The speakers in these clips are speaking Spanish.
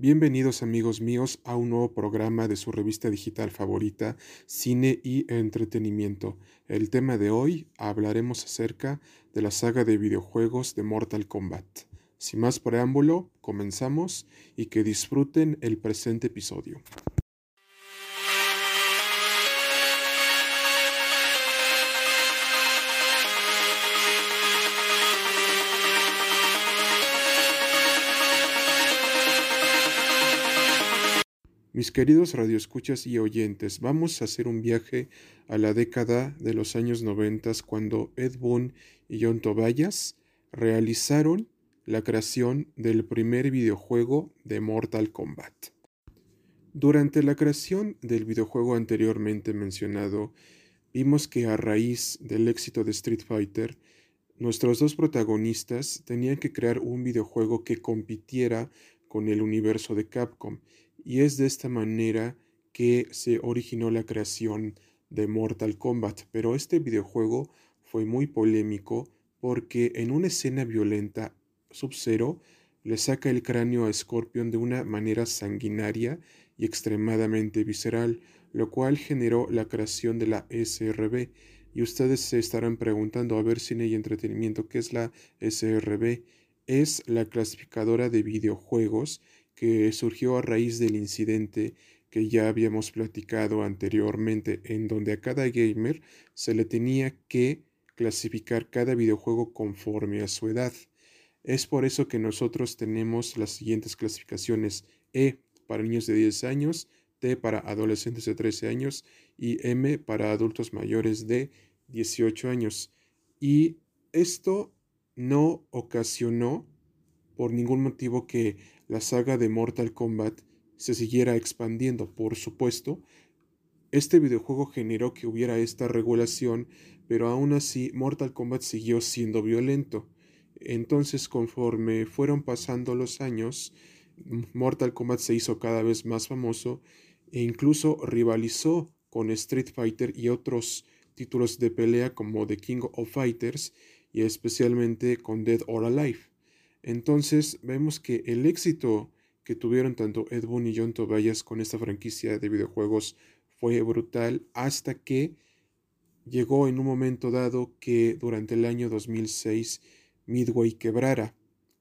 Bienvenidos amigos míos a un nuevo programa de su revista digital favorita, Cine y Entretenimiento. El tema de hoy hablaremos acerca de la saga de videojuegos de Mortal Kombat. Sin más preámbulo, comenzamos y que disfruten el presente episodio. Mis queridos radioescuchas y oyentes, vamos a hacer un viaje a la década de los años noventas cuando Ed Boon y John Tobias realizaron la creación del primer videojuego de Mortal Kombat. Durante la creación del videojuego anteriormente mencionado, vimos que a raíz del éxito de Street Fighter, nuestros dos protagonistas tenían que crear un videojuego que compitiera con el universo de Capcom y es de esta manera que se originó la creación de Mortal Kombat. Pero este videojuego fue muy polémico porque en una escena violenta, Sub-Zero le saca el cráneo a Scorpion de una manera sanguinaria y extremadamente visceral, lo cual generó la creación de la SRB. Y ustedes se estarán preguntando, a ver, cine y entretenimiento, ¿qué es la SRB? Es la clasificadora de videojuegos que surgió a raíz del incidente que ya habíamos platicado anteriormente, en donde a cada gamer se le tenía que clasificar cada videojuego conforme a su edad. Es por eso que nosotros tenemos las siguientes clasificaciones E para niños de 10 años, T para adolescentes de 13 años y M para adultos mayores de 18 años. Y esto no ocasionó por ningún motivo que la saga de Mortal Kombat se siguiera expandiendo. Por supuesto, este videojuego generó que hubiera esta regulación, pero aún así Mortal Kombat siguió siendo violento. Entonces, conforme fueron pasando los años, Mortal Kombat se hizo cada vez más famoso e incluso rivalizó con Street Fighter y otros títulos de pelea como The King of Fighters y especialmente con Dead or Alive. Entonces vemos que el éxito que tuvieron tanto Ed Boon y John Tobias con esta franquicia de videojuegos fue brutal hasta que llegó en un momento dado que durante el año 2006 Midway quebrara,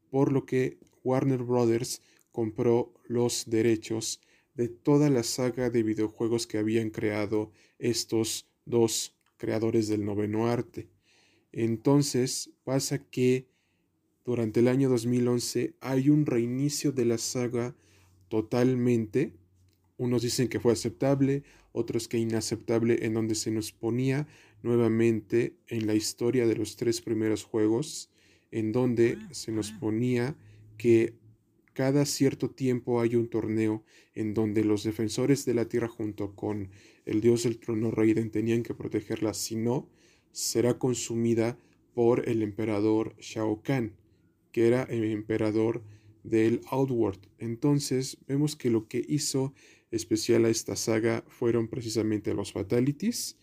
por lo que Warner Brothers compró los derechos de toda la saga de videojuegos que habían creado estos dos creadores del noveno arte. Entonces pasa que durante el año 2011 hay un reinicio de la saga totalmente. Unos dicen que fue aceptable, otros que inaceptable, en donde se nos ponía nuevamente en la historia de los tres primeros juegos, en donde se nos ponía que cada cierto tiempo hay un torneo en donde los defensores de la tierra junto con el dios del trono Raiden tenían que protegerla, si no, será consumida por el emperador Shao Kahn que era el emperador del Outworld. Entonces vemos que lo que hizo especial a esta saga fueron precisamente los fatalities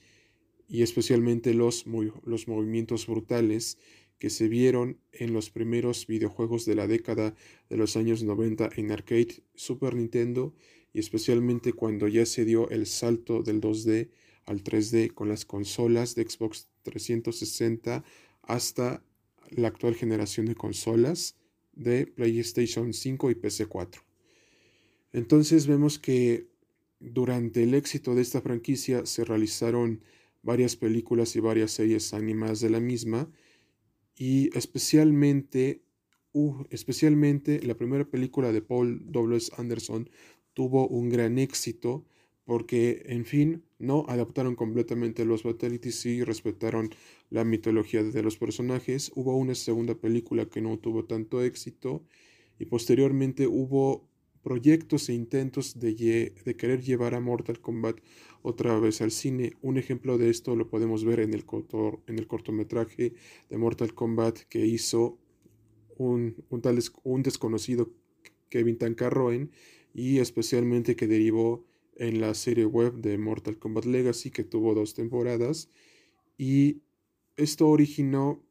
y especialmente los, los movimientos brutales que se vieron en los primeros videojuegos de la década de los años 90 en arcade Super Nintendo y especialmente cuando ya se dio el salto del 2D al 3D con las consolas de Xbox 360 hasta la actual generación de consolas de PlayStation 5 y PC 4. Entonces vemos que durante el éxito de esta franquicia se realizaron varias películas y varias series animadas de la misma y especialmente, especialmente la primera película de Paul W. Anderson tuvo un gran éxito porque, en fin, no adaptaron completamente los fatalities y respetaron la mitología de los personajes. Hubo una segunda película que no tuvo tanto éxito y posteriormente hubo proyectos e intentos de, de, querer llevar a Mortal Kombat otra vez al cine. Un ejemplo de esto lo podemos ver en el, en el cortometraje de Mortal Kombat que hizo un, un, tal, un desconocido Kevin Tancarroen y especialmente que derivó en la serie web de Mortal Kombat Legacy que tuvo dos temporadas y esto originó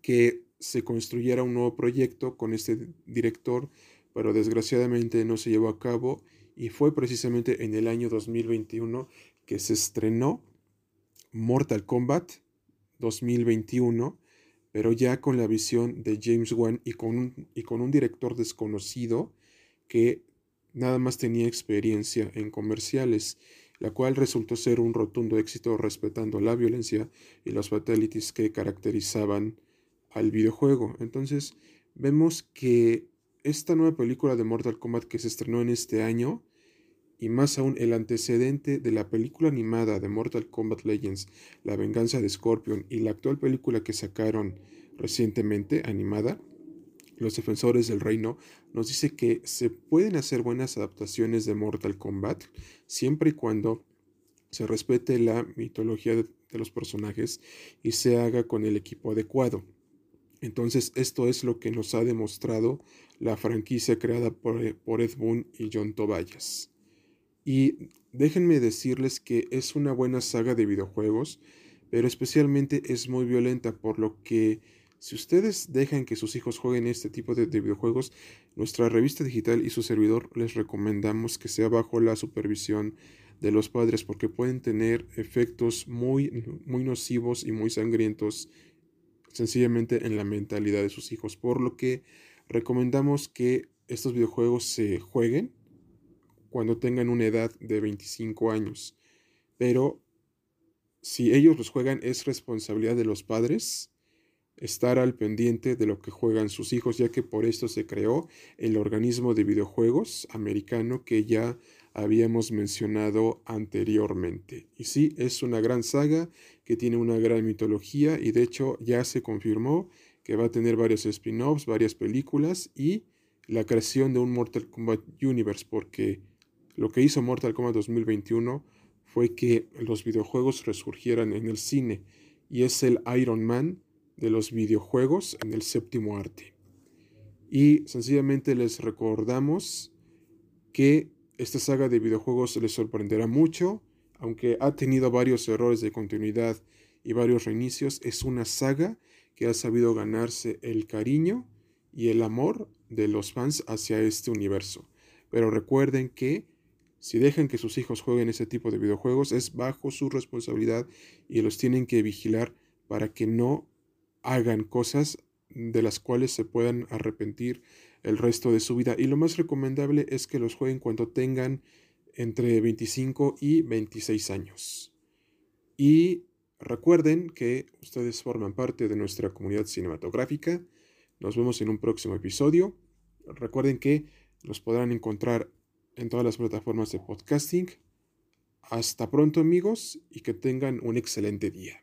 que se construyera un nuevo proyecto con este director pero desgraciadamente no se llevó a cabo y fue precisamente en el año 2021 que se estrenó Mortal Kombat 2021, pero ya con la visión de James Wan y con un, y con un director desconocido que nada más tenía experiencia en comerciales, la cual resultó ser un rotundo éxito respetando la violencia y los fatalities que caracterizaban al videojuego. Entonces, vemos que esta nueva película de Mortal Kombat que se estrenó en este año, y más aún el antecedente de la película animada de Mortal Kombat Legends, La venganza de Scorpion, y la actual película que sacaron recientemente, animada, Los Defensores del Reino, nos dice que se pueden hacer buenas adaptaciones de Mortal Kombat siempre y cuando se respete la mitología de, los personajes y se haga con el equipo adecuado. Entonces, esto es lo que nos ha demostrado la franquicia creada por, por Ed Boon y John Tobayas. Y déjenme decirles que es una buena saga de videojuegos, pero especialmente es muy violenta, por lo que si ustedes dejan que sus hijos jueguen este tipo de, videojuegos, nuestra revista digital y su servidor les recomendamos que sea bajo la supervisión de los padres, porque pueden tener efectos muy, muy nocivos y muy sangrientos sencillamente en la mentalidad de sus hijos, por lo que recomendamos que estos videojuegos se jueguen cuando tengan una edad de 25 años. Pero si ellos los juegan es responsabilidad de los padres estar al pendiente de lo que juegan sus hijos, ya que por esto se creó el organismo de videojuegos americano que ya habíamos mencionado anteriormente. Y sí, es una gran saga que tiene una gran mitología y de hecho ya se confirmó que va a tener varios spin-offs, varias películas y la creación de un Mortal Kombat Universe, porque lo que hizo Mortal Kombat 2021 fue que los videojuegos resurgieran en el cine y es el Iron Man de los videojuegos en el séptimo arte. Y sencillamente les recordamos que esta saga de videojuegos les sorprenderá mucho, aunque ha tenido varios errores de continuidad y varios reinicios, es una saga que ha sabido ganarse el cariño y el amor de los fans hacia este universo. Pero recuerden que si dejan que sus hijos jueguen ese tipo de videojuegos es bajo su responsabilidad y los tienen que vigilar para que no hagan cosas de las cuales se puedan arrepentir el resto de su vida. Y lo más recomendable es que los jueguen cuando tengan entre 25 y 26 años. Y recuerden que ustedes forman parte de nuestra comunidad cinematográfica. Nos vemos en un próximo episodio. Recuerden que los podrán encontrar en todas las plataformas de podcasting. Hasta pronto amigos y que tengan un excelente día.